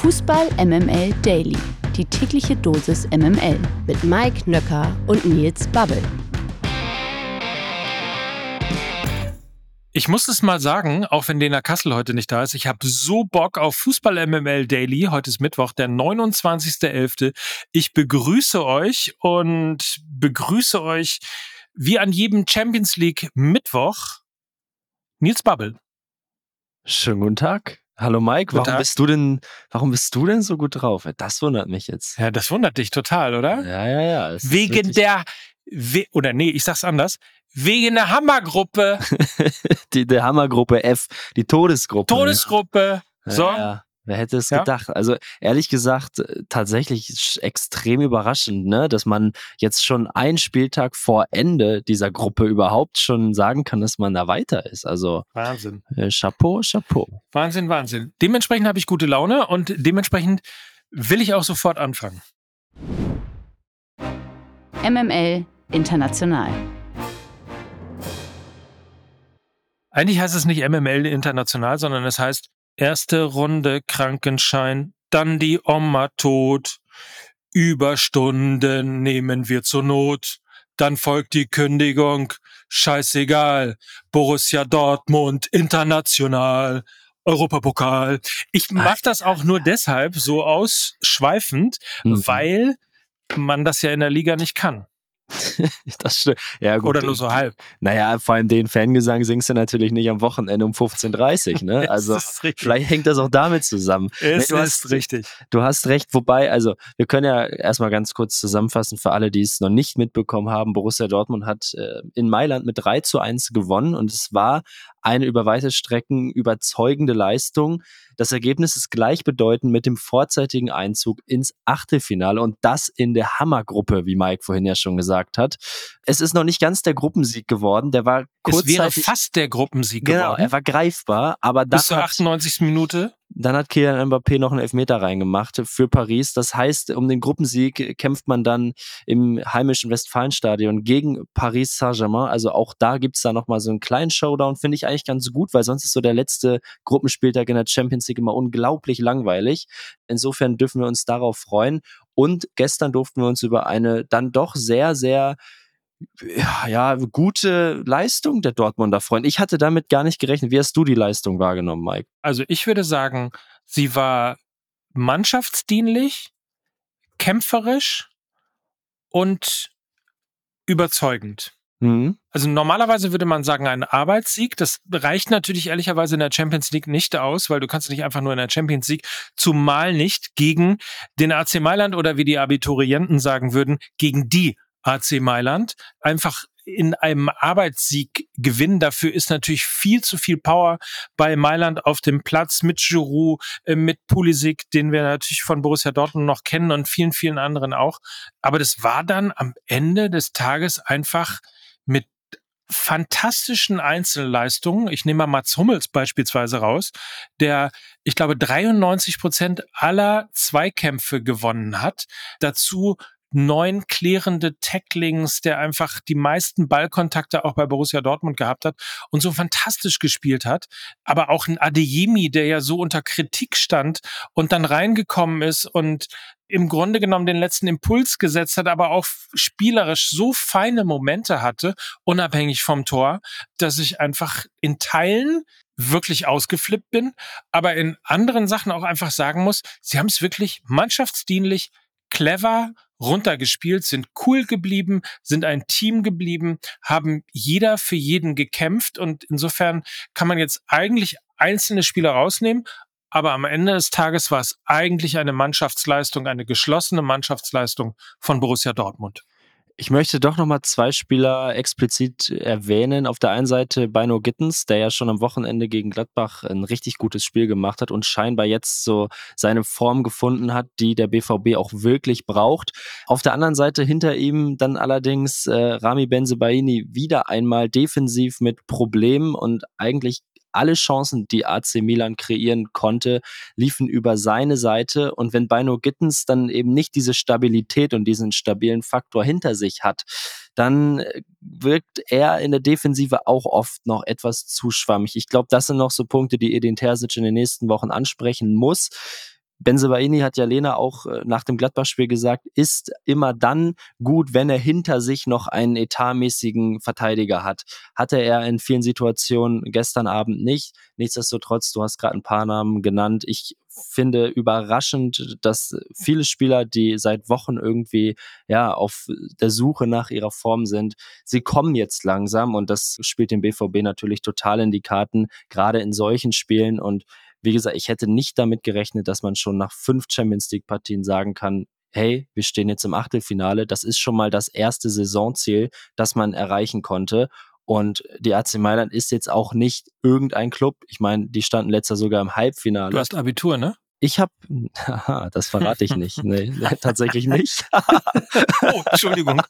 Fußball MML Daily. Die tägliche Dosis MML mit Mike Nöcker und Nils Babbel. Ich muss es mal sagen, auch wenn Lena Kassel heute nicht da ist, ich habe so Bock auf Fußball MML Daily. Heute ist Mittwoch, der 29.11. Ich begrüße euch und begrüße euch wie an jedem Champions League Mittwoch Nils Babbel. Schönen guten Tag. Hallo Mike, warum bist du denn, warum bist du denn so gut drauf? Das wundert mich jetzt. Ja, das wundert dich total, oder? Ja, ja, ja. Wegen der, we, oder nee, ich sag's anders. Wegen der Hammergruppe. die, der Hammergruppe F, die Todesgruppe. Todesgruppe. So. Ja, Wer hätte es ja. gedacht? Also ehrlich gesagt, äh, tatsächlich extrem überraschend, ne? dass man jetzt schon einen Spieltag vor Ende dieser Gruppe überhaupt schon sagen kann, dass man da weiter ist. Also Wahnsinn. Äh, Chapeau, Chapeau. Wahnsinn, Wahnsinn. Dementsprechend habe ich gute Laune und dementsprechend will ich auch sofort anfangen. MML International. Eigentlich heißt es nicht MML International, sondern es heißt Erste Runde Krankenschein, dann die Oma tot. Überstunden nehmen wir zur Not. Dann folgt die Kündigung. Scheißegal. Borussia Dortmund, international. Europapokal. Ich mache das auch nur deshalb so ausschweifend, mhm. weil man das ja in der Liga nicht kann. das stimmt. Ja, gut. Oder nur so halb. Naja, vor allem den Fangesang singst du natürlich nicht am Wochenende um 15.30 Uhr. Ne? Also vielleicht hängt das auch damit zusammen. Es nee, ist hast, richtig. Du hast recht, wobei, also wir können ja erstmal ganz kurz zusammenfassen für alle, die es noch nicht mitbekommen haben. Borussia Dortmund hat äh, in Mailand mit 3 zu 1 gewonnen und es war eine über weite Strecken überzeugende Leistung. Das Ergebnis ist gleichbedeutend mit dem vorzeitigen Einzug ins Achtelfinale und das in der Hammergruppe, wie Mike vorhin ja schon gesagt hat. Es ist noch nicht ganz der Gruppensieg geworden, der war kurzzeitig... Es wäre fast der Gruppensieg genau, geworden. Genau, er war greifbar, aber dann Bis zur 98. Minute? Dann hat Kylian Mbappé noch einen Elfmeter reingemacht für Paris. Das heißt, um den Gruppensieg kämpft man dann im heimischen Westfalenstadion gegen Paris Saint-Germain. Also auch da gibt's da nochmal so einen kleinen Showdown, finde ich eigentlich ganz gut, weil sonst ist so der letzte Gruppenspieltag in der Champions League immer unglaublich langweilig. Insofern dürfen wir uns darauf freuen. Und gestern durften wir uns über eine dann doch sehr, sehr ja, gute Leistung der Dortmunder Freunde. Ich hatte damit gar nicht gerechnet. Wie hast du die Leistung wahrgenommen, Mike? Also ich würde sagen, sie war mannschaftsdienlich, kämpferisch und überzeugend. Mhm. Also normalerweise würde man sagen, ein Arbeitssieg. Das reicht natürlich ehrlicherweise in der Champions League nicht aus, weil du kannst nicht einfach nur in der Champions League, zumal nicht gegen den AC Mailand oder wie die Abiturienten sagen würden, gegen die AC Mailand. Einfach in einem Arbeitssieg gewinnen. Dafür ist natürlich viel zu viel Power bei Mailand auf dem Platz mit Giroud, äh, mit Pulisic, den wir natürlich von Borussia Dortmund noch kennen und vielen, vielen anderen auch. Aber das war dann am Ende des Tages einfach mit fantastischen Einzelleistungen. Ich nehme mal Mats Hummels beispielsweise raus, der, ich glaube, 93 Prozent aller Zweikämpfe gewonnen hat. Dazu neun klärende Tacklings, der einfach die meisten Ballkontakte auch bei Borussia Dortmund gehabt hat und so fantastisch gespielt hat. Aber auch ein Adeyemi, der ja so unter Kritik stand und dann reingekommen ist und im Grunde genommen den letzten Impuls gesetzt hat, aber auch spielerisch so feine Momente hatte, unabhängig vom Tor, dass ich einfach in Teilen wirklich ausgeflippt bin, aber in anderen Sachen auch einfach sagen muss, sie haben es wirklich mannschaftsdienlich, clever runtergespielt, sind cool geblieben, sind ein Team geblieben, haben jeder für jeden gekämpft und insofern kann man jetzt eigentlich einzelne Spieler rausnehmen, aber am Ende des Tages war es eigentlich eine Mannschaftsleistung, eine geschlossene Mannschaftsleistung von Borussia Dortmund. Ich möchte doch nochmal zwei Spieler explizit erwähnen. Auf der einen Seite Bino Gittens, der ja schon am Wochenende gegen Gladbach ein richtig gutes Spiel gemacht hat und scheinbar jetzt so seine Form gefunden hat, die der BVB auch wirklich braucht. Auf der anderen Seite hinter ihm dann allerdings äh, Rami Benzebaini wieder einmal defensiv mit Problemen und eigentlich alle Chancen, die AC Milan kreieren konnte, liefen über seine Seite. Und wenn Bino Gittens dann eben nicht diese Stabilität und diesen stabilen Faktor hinter sich hat, dann äh, wirkt er in der Defensive auch oft noch etwas zu schwammig. Ich glaube, das sind noch so Punkte, die Edin Terzic in den nächsten Wochen ansprechen muss Benzebaini hat ja Lena auch äh, nach dem Gladbach-Spiel gesagt, ist immer dann gut, wenn er hinter sich noch einen etatmäßigen Verteidiger hat. Hatte er in vielen Situationen gestern Abend nicht. Nichtsdestotrotz, du hast gerade ein paar Namen genannt. Ich finde überraschend, dass viele Spieler, die seit Wochen irgendwie ja auf der Suche nach ihrer Form sind, sie kommen jetzt langsam und das spielt dem BVB natürlich total in die Karten, gerade in solchen Spielen und wie gesagt, ich hätte nicht damit gerechnet, dass man schon nach fünf Champions League Partien sagen kann, hey, wir stehen jetzt im Achtelfinale. Das ist schon mal das erste Saisonziel, das man erreichen konnte. Und die AC Mailand ist jetzt auch nicht irgendein Club. Ich meine, die standen letzter sogar im Halbfinale. Du hast Abitur, ne? Ich habe, das verrate ich nicht. Nee, tatsächlich nicht. oh, Entschuldigung.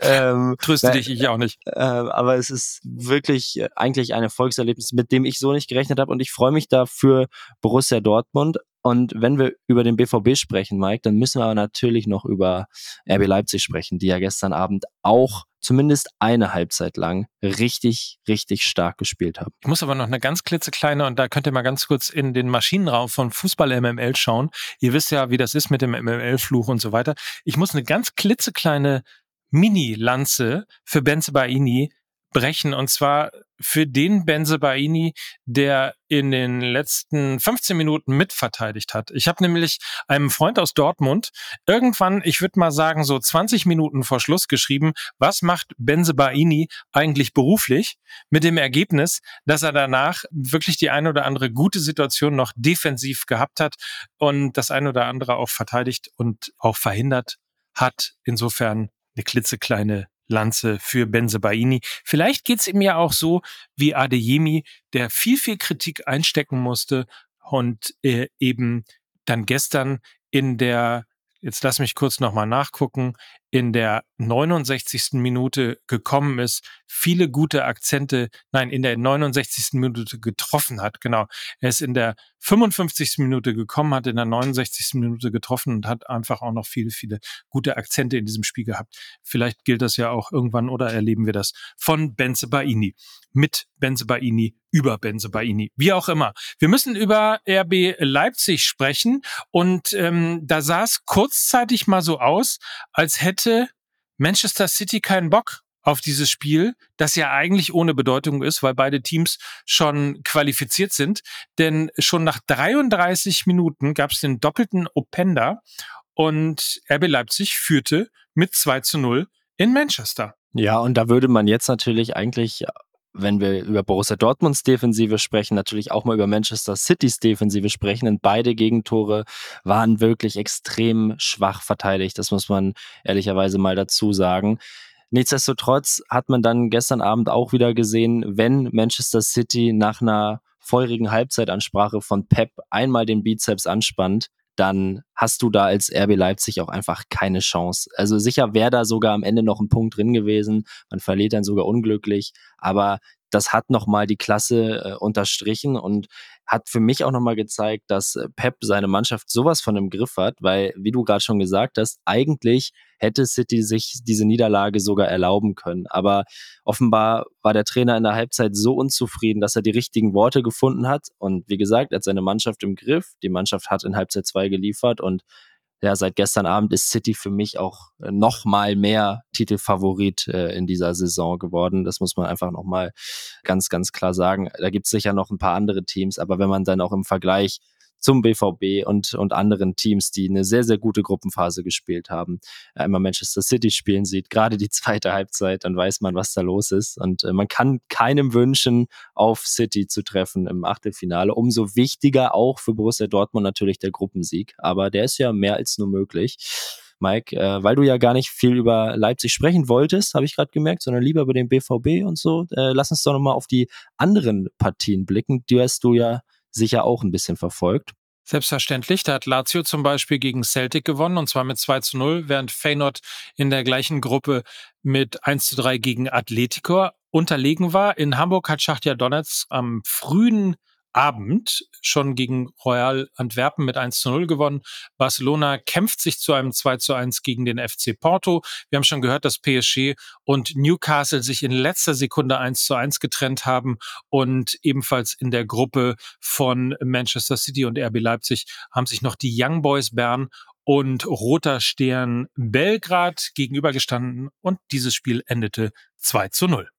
ähm, Tröste dich, ich auch nicht. Äh, aber es ist wirklich äh, eigentlich ein Erfolgserlebnis, mit dem ich so nicht gerechnet habe. Und ich freue mich da für Borussia Dortmund. Und wenn wir über den BVB sprechen, Mike, dann müssen wir aber natürlich noch über RB Leipzig sprechen, die ja gestern Abend auch zumindest eine Halbzeit lang richtig, richtig stark gespielt haben. Ich muss aber noch eine ganz klitzekleine und da könnt ihr mal ganz kurz in den Maschinenraum von Fußball MML schauen. Ihr wisst ja, wie das ist mit dem MML-Fluch und so weiter. Ich muss eine ganz klitzekleine Mini-Lanze für Benze Baini brechen und zwar für den Benzebaini, der in den letzten 15 Minuten mitverteidigt hat. Ich habe nämlich einem Freund aus Dortmund irgendwann, ich würde mal sagen, so 20 Minuten vor Schluss geschrieben, was macht Benzebaini eigentlich beruflich? Mit dem Ergebnis, dass er danach wirklich die eine oder andere gute Situation noch defensiv gehabt hat und das eine oder andere auch verteidigt und auch verhindert hat. Insofern eine klitzekleine Lanze für Benzebaini. Vielleicht geht's ihm ja auch so wie Adeyemi, der viel, viel Kritik einstecken musste und äh, eben dann gestern in der jetzt lass mich kurz nochmal nachgucken, in der 69. Minute gekommen ist, viele gute Akzente, nein, in der 69. Minute getroffen hat, genau. Er ist in der 55. Minute gekommen, hat in der 69. Minute getroffen und hat einfach auch noch viele, viele gute Akzente in diesem Spiel gehabt. Vielleicht gilt das ja auch irgendwann oder erleben wir das von Benze Baini. Mit Benze Baini, über Benze Baini, wie auch immer. Wir müssen über RB Leipzig sprechen und ähm, da sah es kurzzeitig mal so aus, als hätte Manchester City keinen Bock auf dieses Spiel, das ja eigentlich ohne Bedeutung ist, weil beide Teams schon qualifiziert sind. Denn schon nach 33 Minuten gab es den doppelten Openda und RB Leipzig führte mit 2 zu 0 in Manchester. Ja, und da würde man jetzt natürlich eigentlich wenn wir über Borussia Dortmunds Defensive sprechen, natürlich auch mal über Manchester Citys Defensive sprechen. Und beide Gegentore waren wirklich extrem schwach verteidigt. Das muss man ehrlicherweise mal dazu sagen. Nichtsdestotrotz hat man dann gestern Abend auch wieder gesehen, wenn Manchester City nach einer feurigen Halbzeitansprache von Pep einmal den Bizeps anspannt, dann hast du da als RB Leipzig auch einfach keine Chance. Also sicher wäre da sogar am Ende noch ein Punkt drin gewesen. Man verliert dann sogar unglücklich, aber das hat nochmal die Klasse äh, unterstrichen und hat für mich auch nochmal gezeigt, dass äh, Pep seine Mannschaft sowas von im Griff hat, weil, wie du gerade schon gesagt hast, eigentlich hätte City sich diese Niederlage sogar erlauben können. Aber offenbar war der Trainer in der Halbzeit so unzufrieden, dass er die richtigen Worte gefunden hat. Und wie gesagt, er hat seine Mannschaft im Griff. Die Mannschaft hat in Halbzeit zwei geliefert und ja, seit gestern Abend ist City für mich auch äh, noch mal mehr Titelfavorit äh, in dieser Saison geworden. Das muss man einfach noch mal ganz, ganz klar sagen. Da gibt es sicher noch ein paar andere Teams, aber wenn man dann auch im Vergleich zum BVB und, und anderen Teams, die eine sehr, sehr gute Gruppenphase gespielt haben, einmal Manchester City spielen sieht, gerade die zweite Halbzeit, dann weiß man, was da los ist. Und äh, man kann keinem wünschen, auf City zu treffen im Achtelfinale. Umso wichtiger auch für Borussia Dortmund natürlich der Gruppensieg. Aber der ist ja mehr als nur möglich. Mike, äh, weil du ja gar nicht viel über Leipzig sprechen wolltest, habe ich gerade gemerkt, sondern lieber über den BVB und so. Äh, lass uns doch nochmal auf die anderen Partien blicken. Die hast du ja sicher auch ein bisschen verfolgt. Selbstverständlich. Da hat Lazio zum Beispiel gegen Celtic gewonnen und zwar mit 2 zu 0, während Feyenoord in der gleichen Gruppe mit 1 zu 3 gegen Atletico unterlegen war. In Hamburg hat Schachtja Donetsk am frühen Abend schon gegen Royal Antwerpen mit 1 zu 0 gewonnen. Barcelona kämpft sich zu einem 2 zu 1 gegen den FC Porto. Wir haben schon gehört, dass PSG und Newcastle sich in letzter Sekunde 1 zu 1 getrennt haben und ebenfalls in der Gruppe von Manchester City und RB Leipzig haben sich noch die Young Boys Bern und Roter Stern Belgrad gegenübergestanden und dieses Spiel endete 2 zu 0.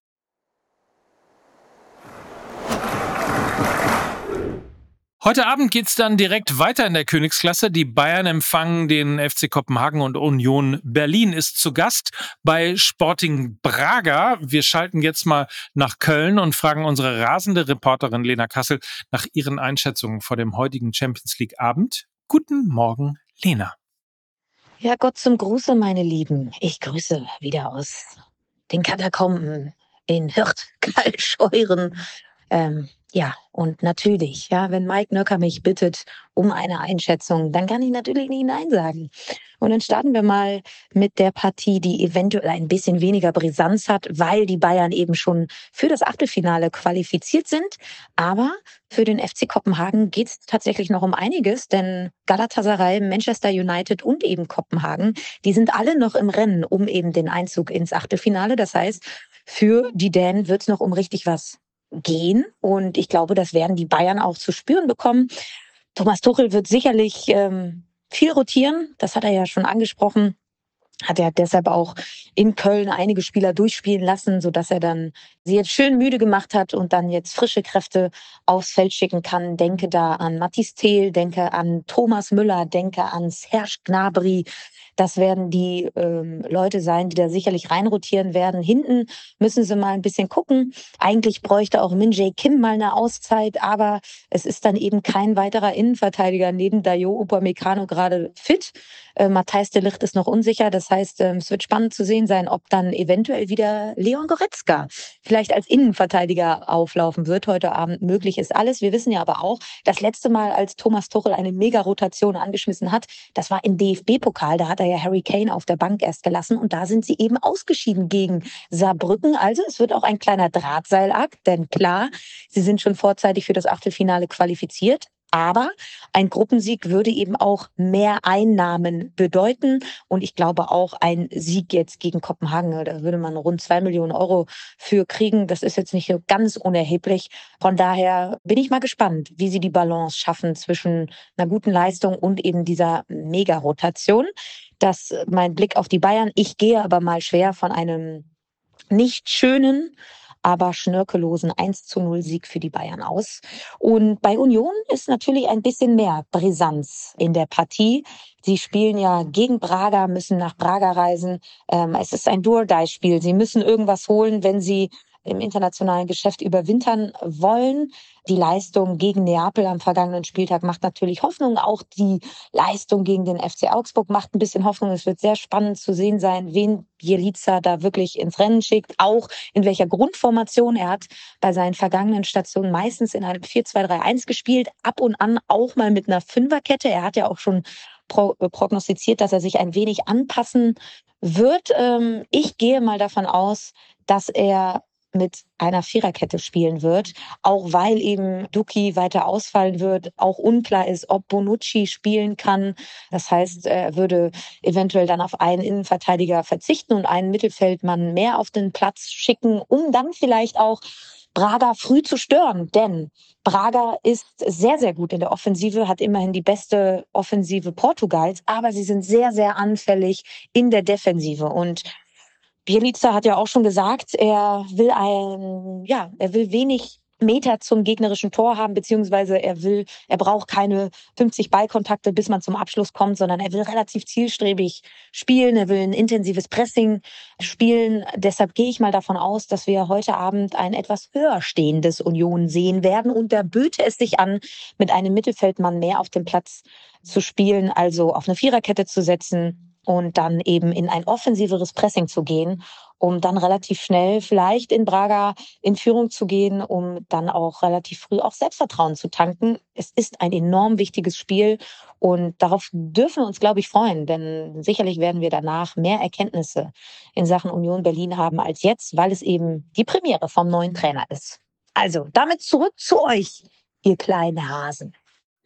Heute Abend geht's dann direkt weiter in der Königsklasse. Die Bayern empfangen den FC Kopenhagen und Union Berlin ist zu Gast bei Sporting Braga. Wir schalten jetzt mal nach Köln und fragen unsere rasende Reporterin Lena Kassel nach ihren Einschätzungen vor dem heutigen Champions League Abend. Guten Morgen, Lena. Ja, Gott zum Gruße, meine Lieben. Ich grüße wieder aus den Katakomben in Hirt, Kalscheuren. Ähm, ja, und natürlich, ja, wenn Mike Nöcker mich bittet um eine Einschätzung, dann kann ich natürlich nicht Nein sagen. Und dann starten wir mal mit der Partie, die eventuell ein bisschen weniger Brisanz hat, weil die Bayern eben schon für das Achtelfinale qualifiziert sind. Aber für den FC Kopenhagen geht es tatsächlich noch um einiges, denn Galatasaray, Manchester United und eben Kopenhagen, die sind alle noch im Rennen um eben den Einzug ins Achtelfinale. Das heißt, für die Dänen wird es noch um richtig was gehen. Und ich glaube, das werden die Bayern auch zu spüren bekommen. Thomas Tuchel wird sicherlich ähm, viel rotieren. Das hat er ja schon angesprochen. Hat er deshalb auch in Köln einige Spieler durchspielen lassen, so dass er dann sie jetzt schön müde gemacht hat und dann jetzt frische Kräfte aufs Feld schicken kann. Denke da an Mathis Thiel, denke an Thomas Müller, denke an Serge Gnabry, das werden die ähm, Leute sein, die da sicherlich reinrotieren werden. Hinten müssen sie mal ein bisschen gucken. Eigentlich bräuchte auch Min Jae Kim mal eine Auszeit, aber es ist dann eben kein weiterer Innenverteidiger neben Dayo Upamecano gerade fit. Äh, Matthijs de Licht ist noch unsicher. Das heißt, äh, es wird spannend zu sehen sein, ob dann eventuell wieder Leon Goretzka vielleicht als Innenverteidiger auflaufen wird. Heute Abend möglich ist alles. Wir wissen ja aber auch, das letzte Mal, als Thomas Tuchel eine Mega-Rotation angeschmissen hat, das war im DFB-Pokal. Da hat er ja Harry Kane auf der Bank erst gelassen und da sind sie eben ausgeschieden gegen Saarbrücken. Also es wird auch ein kleiner Drahtseilakt, denn klar, sie sind schon vorzeitig für das Achtelfinale qualifiziert. Aber ein Gruppensieg würde eben auch mehr Einnahmen bedeuten. Und ich glaube auch ein Sieg jetzt gegen Kopenhagen, da würde man rund zwei Millionen Euro für kriegen. Das ist jetzt nicht so ganz unerheblich. Von daher bin ich mal gespannt, wie sie die Balance schaffen zwischen einer guten Leistung und eben dieser Mega-Rotation. Das mein Blick auf die Bayern. Ich gehe aber mal schwer von einem nicht schönen aber schnörkellosen 1 zu 0 Sieg für die Bayern aus. Und bei Union ist natürlich ein bisschen mehr Brisanz in der Partie. Sie spielen ja gegen Braga, müssen nach Braga reisen. Ähm, es ist ein Do-or-Die-Spiel. Sie müssen irgendwas holen, wenn sie im internationalen Geschäft überwintern wollen. Die Leistung gegen Neapel am vergangenen Spieltag macht natürlich Hoffnung. Auch die Leistung gegen den FC Augsburg macht ein bisschen Hoffnung. Es wird sehr spannend zu sehen sein, wen Jelica da wirklich ins Rennen schickt, auch in welcher Grundformation. Er hat bei seinen vergangenen Stationen meistens in einem 4-2-3-1 gespielt, ab und an auch mal mit einer Fünferkette. Er hat ja auch schon prognostiziert, dass er sich ein wenig anpassen wird. Ähm, ich gehe mal davon aus, dass er mit einer Viererkette spielen wird, auch weil eben Duki weiter ausfallen wird, auch unklar ist, ob Bonucci spielen kann. Das heißt, er würde eventuell dann auf einen Innenverteidiger verzichten und einen Mittelfeldmann mehr auf den Platz schicken, um dann vielleicht auch Braga früh zu stören, denn Braga ist sehr, sehr gut in der Offensive, hat immerhin die beste Offensive Portugals, aber sie sind sehr, sehr anfällig in der Defensive. Und Bielica hat ja auch schon gesagt, er will ein, ja, er will wenig Meter zum gegnerischen Tor haben, beziehungsweise er will, er braucht keine 50 Ballkontakte, bis man zum Abschluss kommt, sondern er will relativ zielstrebig spielen, er will ein intensives Pressing spielen. Deshalb gehe ich mal davon aus, dass wir heute Abend ein etwas höher stehendes Union sehen werden und da böte es sich an, mit einem Mittelfeldmann mehr auf dem Platz zu spielen, also auf eine Viererkette zu setzen, und dann eben in ein offensiveres Pressing zu gehen, um dann relativ schnell vielleicht in Braga in Führung zu gehen, um dann auch relativ früh auch Selbstvertrauen zu tanken. Es ist ein enorm wichtiges Spiel und darauf dürfen wir uns, glaube ich, freuen, denn sicherlich werden wir danach mehr Erkenntnisse in Sachen Union Berlin haben als jetzt, weil es eben die Premiere vom neuen Trainer ist. Also damit zurück zu euch. ihr kleinen Hasen.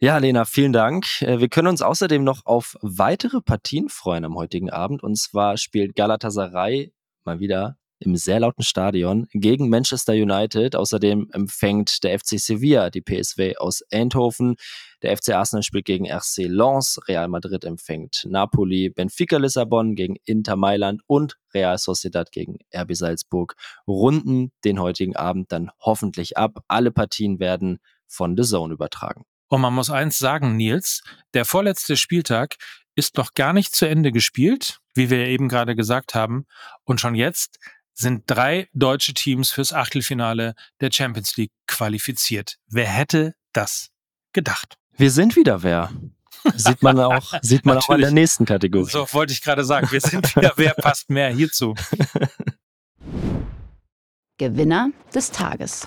Ja, Lena, vielen Dank. Äh, wir können uns außerdem noch auf weitere Partien freuen am heutigen Abend. Und zwar spielt Galatasaray mal wieder im sehr lauten Stadion gegen Manchester United. Außerdem empfängt der FC Sevilla die PSV aus Eindhoven. Der FC Arsenal spielt gegen RC Lens. Real Madrid empfängt Napoli. Benfica Lissabon gegen Inter Mailand und Real Sociedad gegen RB Salzburg runden den heutigen Abend dann hoffentlich ab. Alle Partien werden von The Zone übertragen. Und man muss eins sagen, Nils, der vorletzte Spieltag ist noch gar nicht zu Ende gespielt, wie wir eben gerade gesagt haben. Und schon jetzt sind drei deutsche Teams fürs Achtelfinale der Champions League qualifiziert. Wer hätte das gedacht? Wir sind wieder wer. Sieht man auch, sieht man auch in der nächsten Kategorie. So wollte ich gerade sagen. Wir sind wieder wer passt mehr hierzu. Gewinner des Tages.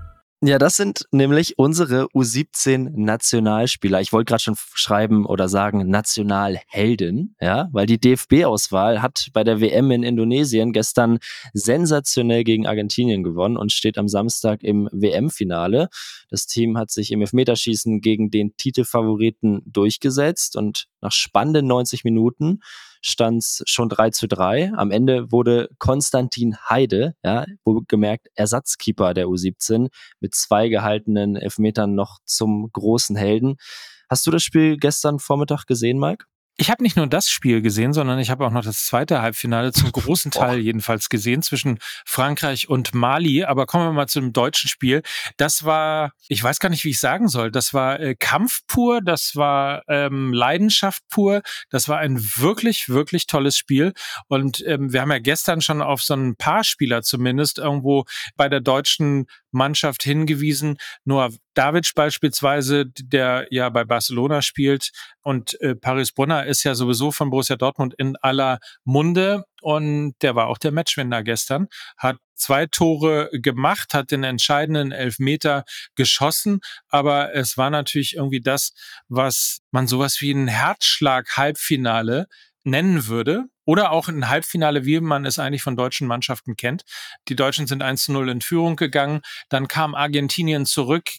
Ja, das sind nämlich unsere U17 Nationalspieler. Ich wollte gerade schon schreiben oder sagen Nationalhelden, ja, weil die DFB-Auswahl hat bei der WM in Indonesien gestern sensationell gegen Argentinien gewonnen und steht am Samstag im WM-Finale. Das Team hat sich im Elfmeterschießen gegen den Titelfavoriten durchgesetzt und nach spannenden 90 Minuten stand es schon 3 zu 3. Am Ende wurde Konstantin Heide, ja, gemerkt Ersatzkeeper der U17, mit zwei gehaltenen Elfmetern noch zum großen Helden. Hast du das Spiel gestern Vormittag gesehen, Mike? Ich habe nicht nur das Spiel gesehen, sondern ich habe auch noch das zweite Halbfinale zum großen Teil jedenfalls gesehen zwischen Frankreich und Mali. Aber kommen wir mal zu dem deutschen Spiel. Das war, ich weiß gar nicht, wie ich sagen soll. Das war äh, Kampf pur, das war ähm, Leidenschaft pur. Das war ein wirklich, wirklich tolles Spiel. Und ähm, wir haben ja gestern schon auf so ein paar Spieler zumindest irgendwo bei der deutschen Mannschaft hingewiesen. Noah David beispielsweise, der ja bei Barcelona spielt und äh, Paris Brunner ist ja sowieso von Borussia Dortmund in aller Munde und der war auch der Matchwinner gestern, hat zwei Tore gemacht, hat den entscheidenden Elfmeter geschossen, aber es war natürlich irgendwie das, was man sowas wie ein Herzschlag-Halbfinale nennen würde. Oder auch ein Halbfinale, wie man es eigentlich von deutschen Mannschaften kennt. Die Deutschen sind 1 zu 0 in Führung gegangen. Dann kam Argentinien zurück,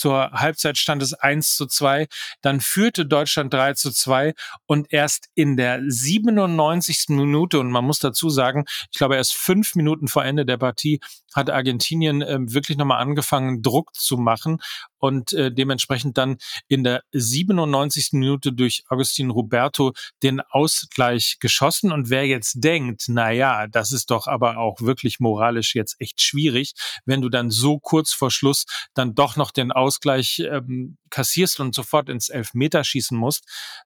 zur Halbzeit stand es 1 zu 2. Dann führte Deutschland 3 zu 2 und erst in der 97. Minute, und man muss dazu sagen, ich glaube erst fünf Minuten vor Ende der Partie hat Argentinien äh, wirklich nochmal angefangen, Druck zu machen und äh, dementsprechend dann in der 97. Minute durch Agustin Roberto den Ausgleich geschossen. Und wer jetzt denkt, na ja, das ist doch aber auch wirklich moralisch jetzt echt schwierig, wenn du dann so kurz vor Schluss dann doch noch den Ausgleich ähm, kassierst und sofort ins Elfmeter schießen musst,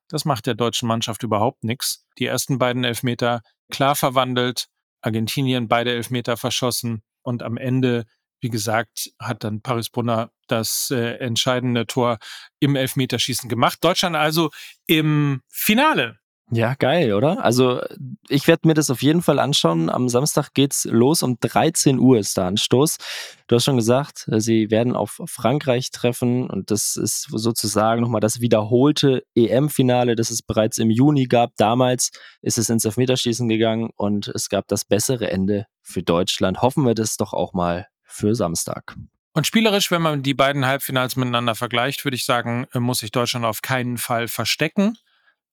das macht der deutschen Mannschaft überhaupt nichts. Die ersten beiden Elfmeter klar verwandelt, Argentinien beide Elfmeter verschossen und am Ende wie gesagt, hat dann Paris Brunner das äh, entscheidende Tor im Elfmeterschießen gemacht. Deutschland also im Finale. Ja, geil, oder? Also ich werde mir das auf jeden Fall anschauen. Am Samstag geht's los. Um 13 Uhr ist der Anstoß. Du hast schon gesagt, sie werden auf Frankreich treffen und das ist sozusagen nochmal das wiederholte EM-Finale, das es bereits im Juni gab. Damals ist es ins Elfmeterschießen gegangen und es gab das bessere Ende für Deutschland. Hoffen wir das doch auch mal für Samstag. Und spielerisch, wenn man die beiden Halbfinals miteinander vergleicht, würde ich sagen, äh, muss sich Deutschland auf keinen Fall verstecken.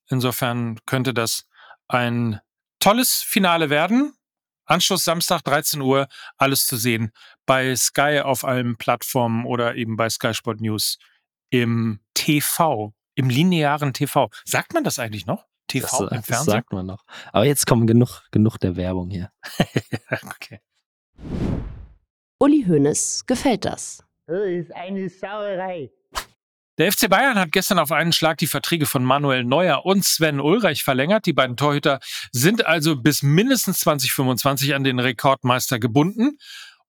Insofern könnte das ein tolles Finale werden. Anschluss Samstag 13 Uhr, alles zu sehen bei Sky auf allen Plattformen oder eben bei Sky Sport News im TV, im linearen TV. Sagt man das eigentlich noch? TV das, im Fernsehen? Das sagt man noch. Aber jetzt kommen genug, genug der Werbung hier. okay. Uli Hoeneß gefällt das. Das ist eine Sauerei. Der FC Bayern hat gestern auf einen Schlag die Verträge von Manuel Neuer und Sven Ulreich verlängert. Die beiden Torhüter sind also bis mindestens 2025 an den Rekordmeister gebunden.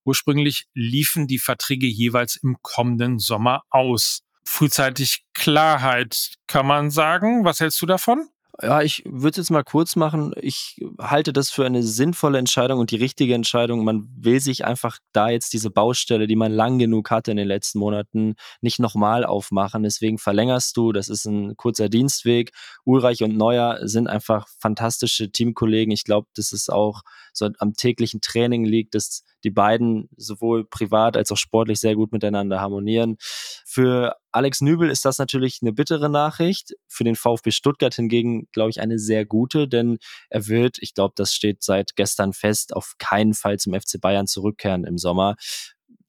Ursprünglich liefen die Verträge jeweils im kommenden Sommer aus. Frühzeitig Klarheit, kann man sagen. Was hältst du davon? Ja, ich würde es jetzt mal kurz machen. Ich halte das für eine sinnvolle Entscheidung und die richtige Entscheidung. Man will sich einfach da jetzt diese Baustelle, die man lang genug hatte in den letzten Monaten, nicht nochmal aufmachen. Deswegen verlängerst du. Das ist ein kurzer Dienstweg. Ulreich und Neuer sind einfach fantastische Teamkollegen. Ich glaube, dass es auch so am täglichen Training liegt, dass die beiden sowohl privat als auch sportlich sehr gut miteinander harmonieren. Für Alex Nübel ist das natürlich eine bittere Nachricht. Für den VfB Stuttgart hingegen, glaube ich, eine sehr gute, denn er wird, ich glaube, das steht seit gestern fest, auf keinen Fall zum FC Bayern zurückkehren im Sommer.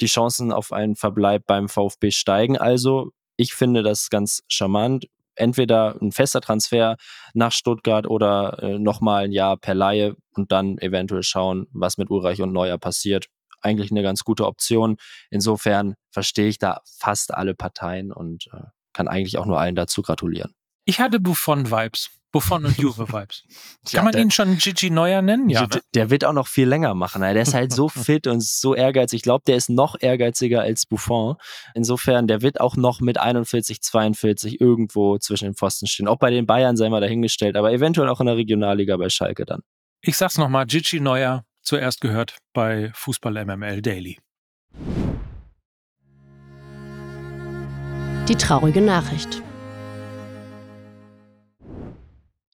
Die Chancen auf einen Verbleib beim VfB steigen also. Ich finde das ganz charmant entweder ein fester Transfer nach Stuttgart oder äh, nochmal ein Jahr per Laie und dann eventuell schauen, was mit Ulreich und Neuer passiert. Eigentlich eine ganz gute Option. Insofern verstehe ich da fast alle Parteien und äh, kann eigentlich auch nur allen dazu gratulieren. Ich hatte Buffon-Vibes. Buffon und Juve-Vibes. Kann ja, man der, ihn schon Gigi Neuer nennen? Ja. Der, der, wird auch noch viel länger machen. Der ist halt so fit und so ehrgeizig. Ich glaube, der ist noch ehrgeiziger als Buffon. Insofern, der wird auch noch mit 41, 42 irgendwo zwischen den Pfosten stehen. Auch bei den Bayern sei mal dahingestellt, aber eventuell auch in der Regionalliga bei Schalke dann. Ich sag's nochmal, Gigi Neuer zuerst gehört bei Fußball MML Daily. Die traurige Nachricht.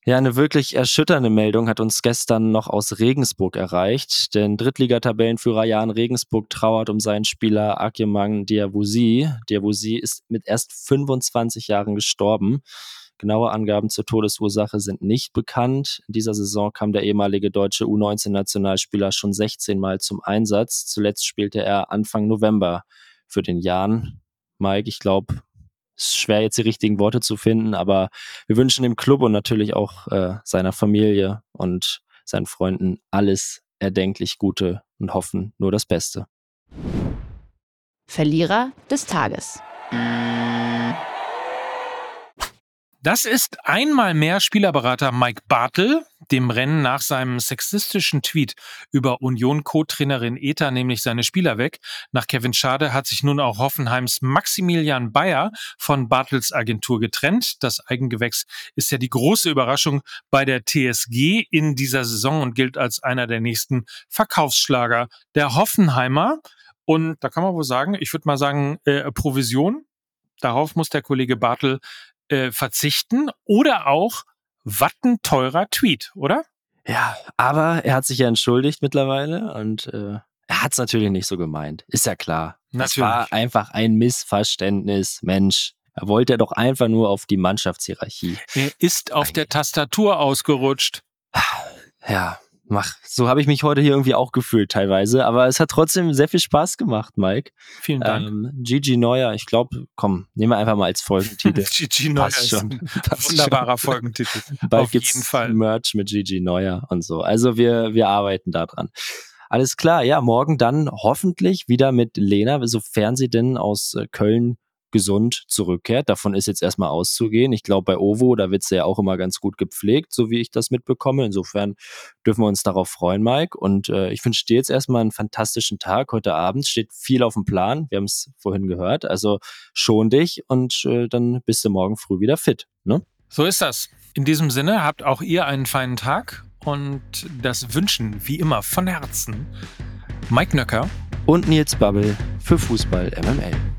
Ja, eine wirklich erschütternde Meldung hat uns gestern noch aus Regensburg erreicht, denn Drittligatabellenführer Jan Regensburg trauert um seinen Spieler Akemang Diawusi. Diawusi ist mit erst 25 Jahren gestorben. Genaue Angaben zur Todesursache sind nicht bekannt. In dieser Saison kam der ehemalige deutsche U19-Nationalspieler schon 16 Mal zum Einsatz. Zuletzt spielte er Anfang November für den Jan. Mike, ich glaube, ist schwer jetzt die richtigen Worte zu finden, aber wir wünschen dem Club und natürlich auch äh, seiner Familie und seinen Freunden alles erdenklich Gute und hoffen nur das Beste. Verlierer des Tages. Das ist einmal mehr Spielerberater Mike Bartel, dem Rennen nach seinem sexistischen Tweet über Union-Co-Trainerin Eta, nämlich seine Spieler weg. Nach Kevin Schade hat sich nun auch Hoffenheims Maximilian Bayer von Bartels Agentur getrennt. Das Eigengewächs ist ja die große Überraschung bei der TSG in dieser Saison und gilt als einer der nächsten Verkaufsschlager der Hoffenheimer. Und da kann man wohl sagen, ich würde mal sagen, äh, Provision. Darauf muss der Kollege Bartel äh, verzichten oder auch wattenteurer Tweet, oder? Ja, aber er hat sich ja entschuldigt mittlerweile und äh, er hat es natürlich nicht so gemeint. Ist ja klar. Natürlich. Das war einfach ein Missverständnis, Mensch. Er wollte doch einfach nur auf die Mannschaftshierarchie. Er ist auf der Tastatur ausgerutscht. Ja, Mach, so habe ich mich heute hier irgendwie auch gefühlt teilweise, aber es hat trotzdem sehr viel Spaß gemacht, Mike. Vielen Dank. Ähm, Gigi Neuer, ich glaube, komm, nehmen wir einfach mal als Folgentitel. Gigi Neuer ist schon. ein wunderbarer schon. Folgentitel. Bald Auf jeden Fall. Merch mit Gigi Neuer und so. Also wir, wir arbeiten da dran. Alles klar, ja, morgen dann hoffentlich wieder mit Lena, sofern sie denn aus äh, Köln gesund zurückkehrt. Davon ist jetzt erstmal auszugehen. Ich glaube, bei Ovo, da wird sie ja auch immer ganz gut gepflegt, so wie ich das mitbekomme. Insofern dürfen wir uns darauf freuen, Mike. Und äh, ich wünsche dir jetzt erstmal einen fantastischen Tag. Heute Abend steht viel auf dem Plan. Wir haben es vorhin gehört. Also schon dich und äh, dann bist du morgen früh wieder fit. Ne? So ist das. In diesem Sinne habt auch ihr einen feinen Tag und das wünschen wie immer von Herzen Mike Nöcker und Nils Babbel für Fußball MML.